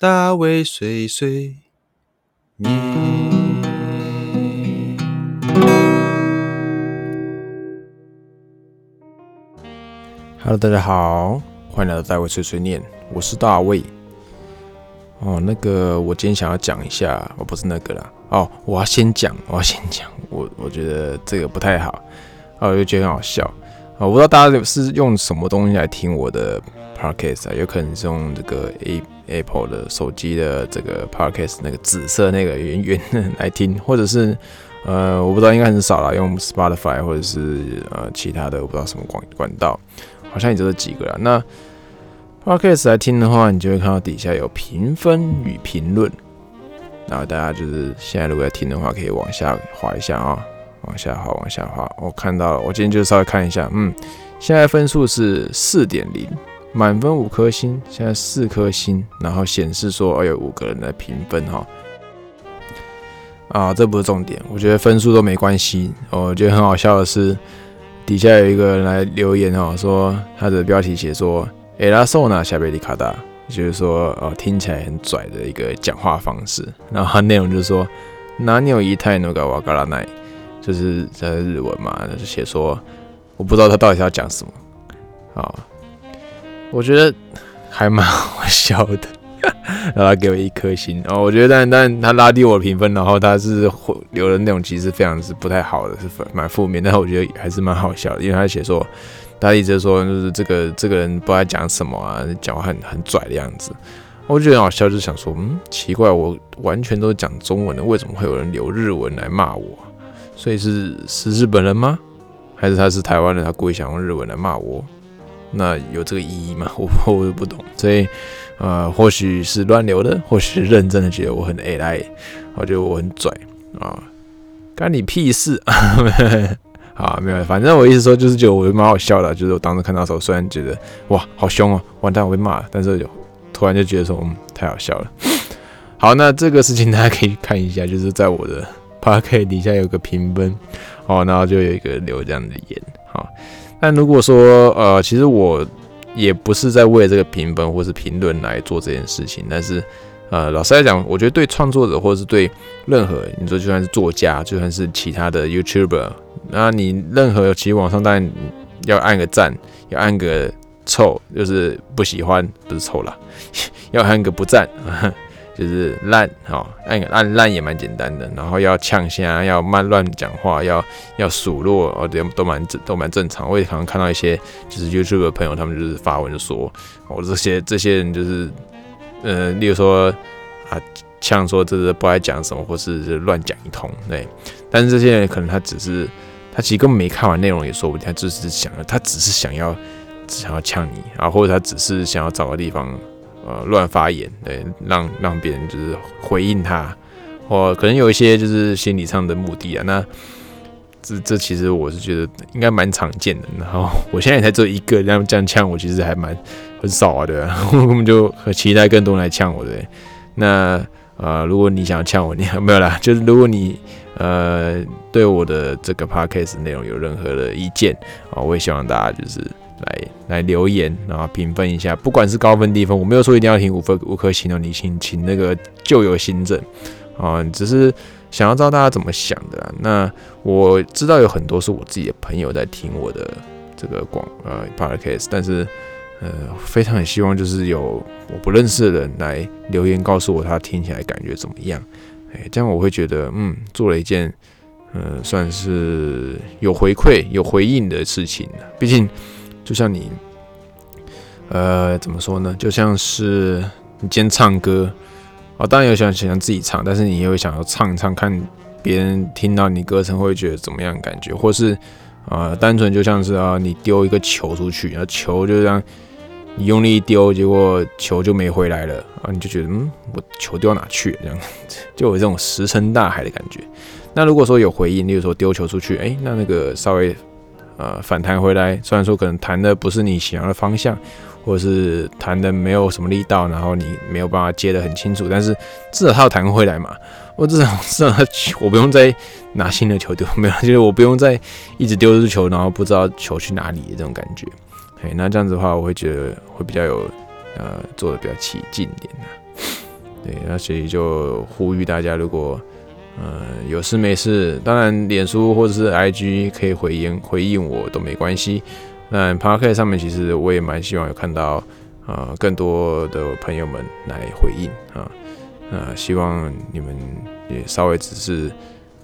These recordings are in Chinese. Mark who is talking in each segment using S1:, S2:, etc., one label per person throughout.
S1: 大卫碎碎念。Hello，大家好，欢迎来到大卫碎碎念，我是大卫。哦，那个，我今天想要讲一下，我不是那个啦。哦，我要先讲，我要先讲，我我觉得这个不太好，哦，我就觉得很好笑。啊，我不知道大家是用什么东西来听我的 podcast 啊？有可能是用这个 A Apple 的手机的这个 podcast 那个紫色那个圆圆的来听，或者是呃，我不知道应该很少了，用 Spotify 或者是呃其他的我不知道什么管管道，好像也就这几个了。那 podcast 来听的话，你就会看到底下有评分与评论，然后大家就是现在如果要听的话，可以往下滑一下啊。往下滑，往下滑。我看到了，我今天就稍微看一下，嗯，现在分数是四点零，满分五颗星，现在四颗星，然后显示说，哦，有五个人的评分哈。啊，这不是重点，我觉得分数都没关系。我觉得很好笑的是，底下有一个人来留言哈，说他的标题写说，埃拉索纳夏贝里卡达，就是说，哦，听起来很拽的一个讲话方式。然后他内容就是说，哪里有一泰诺嘎瓦嘎拉奈。就是在日文嘛，就写说，我不知道他到底是要讲什么好。我觉得还蛮好笑的，然后他给我一颗星哦。我觉得，但但他拉低我的评分，然后他是留的内容其实非常是不太好的，是蛮负面。但是我觉得还是蛮好笑的，因为他写说，他一直说就是这个这个人不知道讲什么啊，讲话很很拽的样子。我觉得很好笑，就想说，嗯，奇怪，我完全都是讲中文的，为什么会有人留日文来骂我？所以是是日本人吗？还是他是台湾人？他故意想用日文来骂我？那有这个意义吗？我我都不懂。所以，呃，或许是乱流的，或许是认真的觉得我很 AI，我觉得我很拽啊，干你屁事 啊！没有，反正我意思说就是觉得我蛮好笑的，就是我当时看到的时候，虽然觉得哇好凶哦，完蛋我被骂，但是就突然就觉得说嗯太好笑了。好，那这个事情大家可以看一下，就是在我的。八 K 底下有个评分，哦，然后就有一个留这样的言，好。但如果说，呃，其实我也不是在为这个评分或是评论来做这件事情，但是，呃，老实来讲，我觉得对创作者或者是对任何你说就算是作家，就算是其他的 YouTuber，那你任何其实网上当然要按个赞，要按个臭，就是不喜欢，不是臭了，要按个不赞。就是烂，哈，按按烂也蛮简单的，然后要呛虾，要慢乱讲话，要要数落，哦，都都蛮正，都蛮正常。我也常常看到一些就是 YouTube 的朋友，他们就是发文说，我这些这些人就是，呃，例如说啊，呛说这是不爱讲什么，或是乱讲一通，对。但是这些人可能他只是，他其实根本没看完内容也说不定，他只是想要，他只是想要想要呛你啊，或者他只是想要找个地方。呃，乱发言，对，让让别人就是回应他，或可能有一些就是心理上的目的啊。那这这其实我是觉得应该蛮常见的。然后我现在才做一个这样这样呛我，其实还蛮很少啊，对吧？我根本就很期待更多人来呛我，对。那呃，如果你想要呛我，你没有啦，就是如果你呃对我的这个 podcast 内容有任何的意见啊，我也希望大家就是。来来留言，然后评分一下，不管是高分低分，我没有说一定要评五分五颗星哦，你请请那个旧有新政啊，只是想要知道大家怎么想的。那我知道有很多是我自己的朋友在听我的这个广呃 podcast，但是呃非常希望就是有我不认识的人来留言告诉我他听起来感觉怎么样，哎，这样我会觉得嗯做了一件呃算是有回馈有回应的事情，毕竟。就像你，呃，怎么说呢？就像是你今天唱歌，啊，当然有想想自己唱，但是你也会想要唱一唱，看别人听到你歌声会觉得怎么样感觉，或是啊，单纯就像是啊，你丢一个球出去，然后球就这样，你用力一丢，结果球就没回来了啊，你就觉得嗯，我球丢到哪去了？这样 就有这种石沉大海的感觉。那如果说有回应，例如说丢球出去，哎，那那个稍微。呃，反弹回来，虽然说可能弹的不是你想要的方向，或者是弹的没有什么力道，然后你没有办法接的很清楚，但是至少它要弹回来嘛。我至少至少我不用再拿新的球丢，没有，就是我不用再一直丢这球，然后不知道球去哪里的这种感觉。哎，那这样子的话，我会觉得会比较有呃做的比较起劲一点的。对，那所以就呼吁大家，如果呃有事没事，当然脸书或者是 IG 可以回应回应我都没关系。那 p a r k e t 上面其实我也蛮希望有看到呃更多的朋友们来回应啊，呃希望你们也稍微只是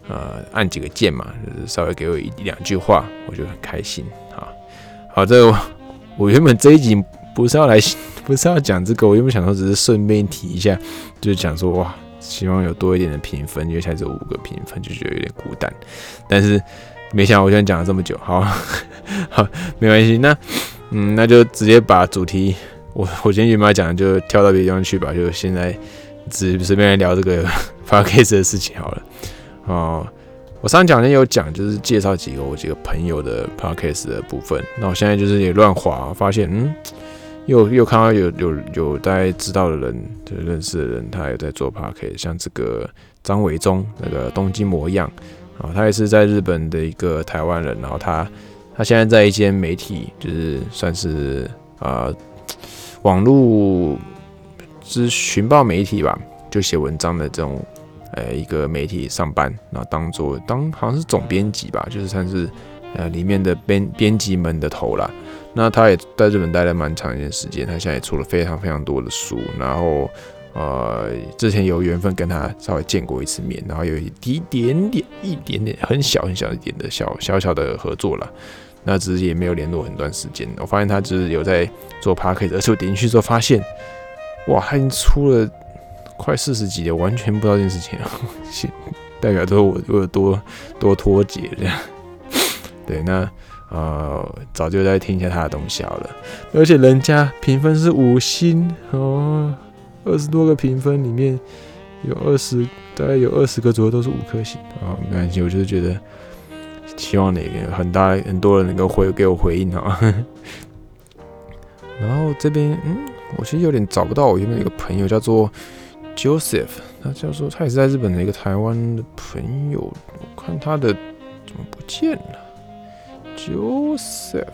S1: 呃按几个键嘛，就是稍微给我一两句话，我就很开心啊。好，这个 我原本这一集不是要来。不是要讲这个，我原本想说只是顺便提一下，就是讲说哇，希望有多一点的评分，因为才只有五个评分，就觉得有点孤单。但是没想到我现在讲了这么久，好 好没关系，那嗯，那就直接把主题，我我今天原本要讲的就跳到别地方去吧，就现在只随便来聊这个 发 case 的事情好了。哦，我上讲呢有讲，就是介绍几个我几个朋友的 podcast 的部分，那我现在就是也乱划，发现嗯。又又看到有有有大家知道的人，就认识的人，他也在做 p a r k 像这个张伟忠，那个东京模样。啊，他也是在日本的一个台湾人，然后他他现在在一间媒体，就是算是啊网络之寻报媒体吧，就写文章的这种呃一个媒体上班，然后当做当好像是总编辑吧，就是算是呃里面的编编辑们的头啦。那他也在日本待了蛮长一段时间，他现在也出了非常非常多的书，然后呃，之前有缘分跟他稍微见过一次面，然后有一点点、一点点、很小很小一点的小小小的合作了，那只是也没有联络很段时间。我发现他就是有在做 p a r k 而且我点进去之后发现，哇，他已经出了快四十集了，完全不知道这件事情，代表说我我有多多脱节这样，对，那。呃，早就在听一下他的东西好了，而且人家评分是五星哦，二十多个评分里面有二十，大概有二十个左右都是五颗星啊，没关系，我就是觉得希望哪个很大很多人能够回给我回应啊。然后这边，嗯，我其实有点找不到我原本有个朋友叫做 Joseph，他叫做他也是在日本的一个台湾的朋友，我看他的怎么不见了。Joseph，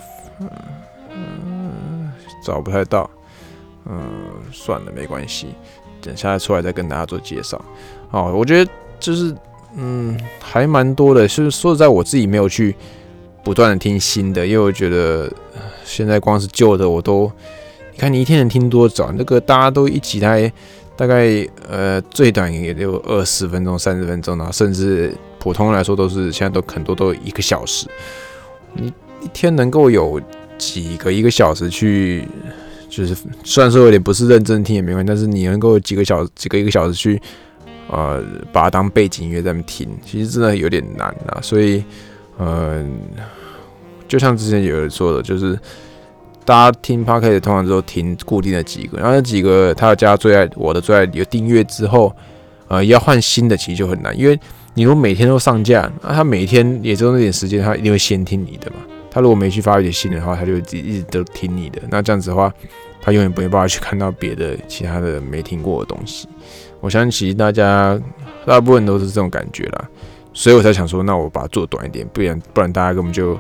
S1: 嗯，找不太到，嗯，算了，没关系，等下出来再跟大家做介绍。哦，我觉得就是，嗯，还蛮多的。就是说实在，我自己没有去不断的听新的，因为我觉得现在光是旧的我都，你看你一天能听多少？那个大家都一起来，大概呃最短也就二十分钟、三十分钟，然后甚至普通来说都是现在都很多都一个小时。你一天能够有几个一个小时去，就是虽然说有点不是认真听也没关系，但是你能够几个小几个一个小时去，呃，把它当背景音乐在那听，其实真的有点难啊。所以，嗯，就像之前有人说的，就是大家听 p o d c a s 通常都听固定的几个，然后那几个他加最爱我的最爱有订阅之后，呃，要换新的其实就很难，因为。你如果每天都上架，那他每天也只有那点时间，他一定会先听你的嘛。他如果没去发一点新的话，他就一直都听你的。那这样子的话，他永远不会办法去看到别的其他的没听过的东西。我相信其实大家大部分都是这种感觉啦，所以我才想说，那我把它做短一点，不然不然大家根本就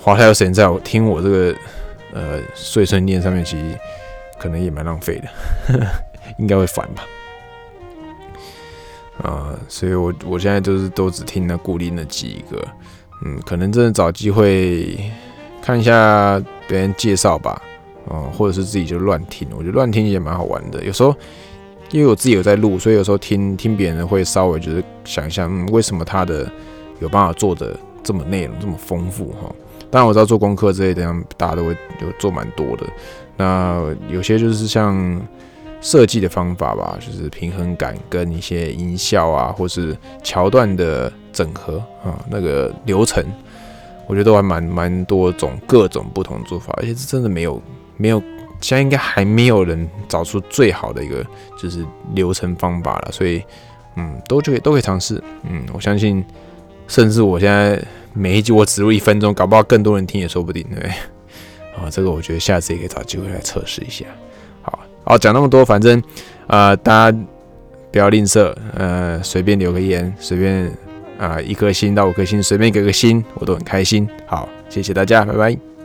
S1: 花太多时间在我听我这个呃碎碎念上面，其实可能也蛮浪费的，应该会烦吧。啊，所以我我现在就是都只听那固定的几个，嗯，可能真的找机会看一下别人介绍吧，哦，或者是自己就乱听，我觉得乱听也蛮好玩的。有时候因为我自己有在录，所以有时候听听别人会稍微就是想一下，嗯，为什么他的有办法做的这么内容这么丰富哈？当然我知道做功课之类的，大家都会有做蛮多的。那有些就是像。设计的方法吧，就是平衡感跟一些音效啊，或是桥段的整合啊，那个流程，我觉得都还蛮蛮多种各种不同做法，而且是真的没有没有，现在应该还没有人找出最好的一个就是流程方法了，所以嗯，都就可以都可以尝试，嗯，我相信，甚至我现在每一集我只录一分钟，搞不好更多人听也说不定，对，啊，这个我觉得下次也可以找机会来测试一下。好，讲那么多，反正，呃，大家不要吝啬，呃，随便留个言，随便啊，一颗星到五颗星，随便给个星，我都很开心。好，谢谢大家，拜拜。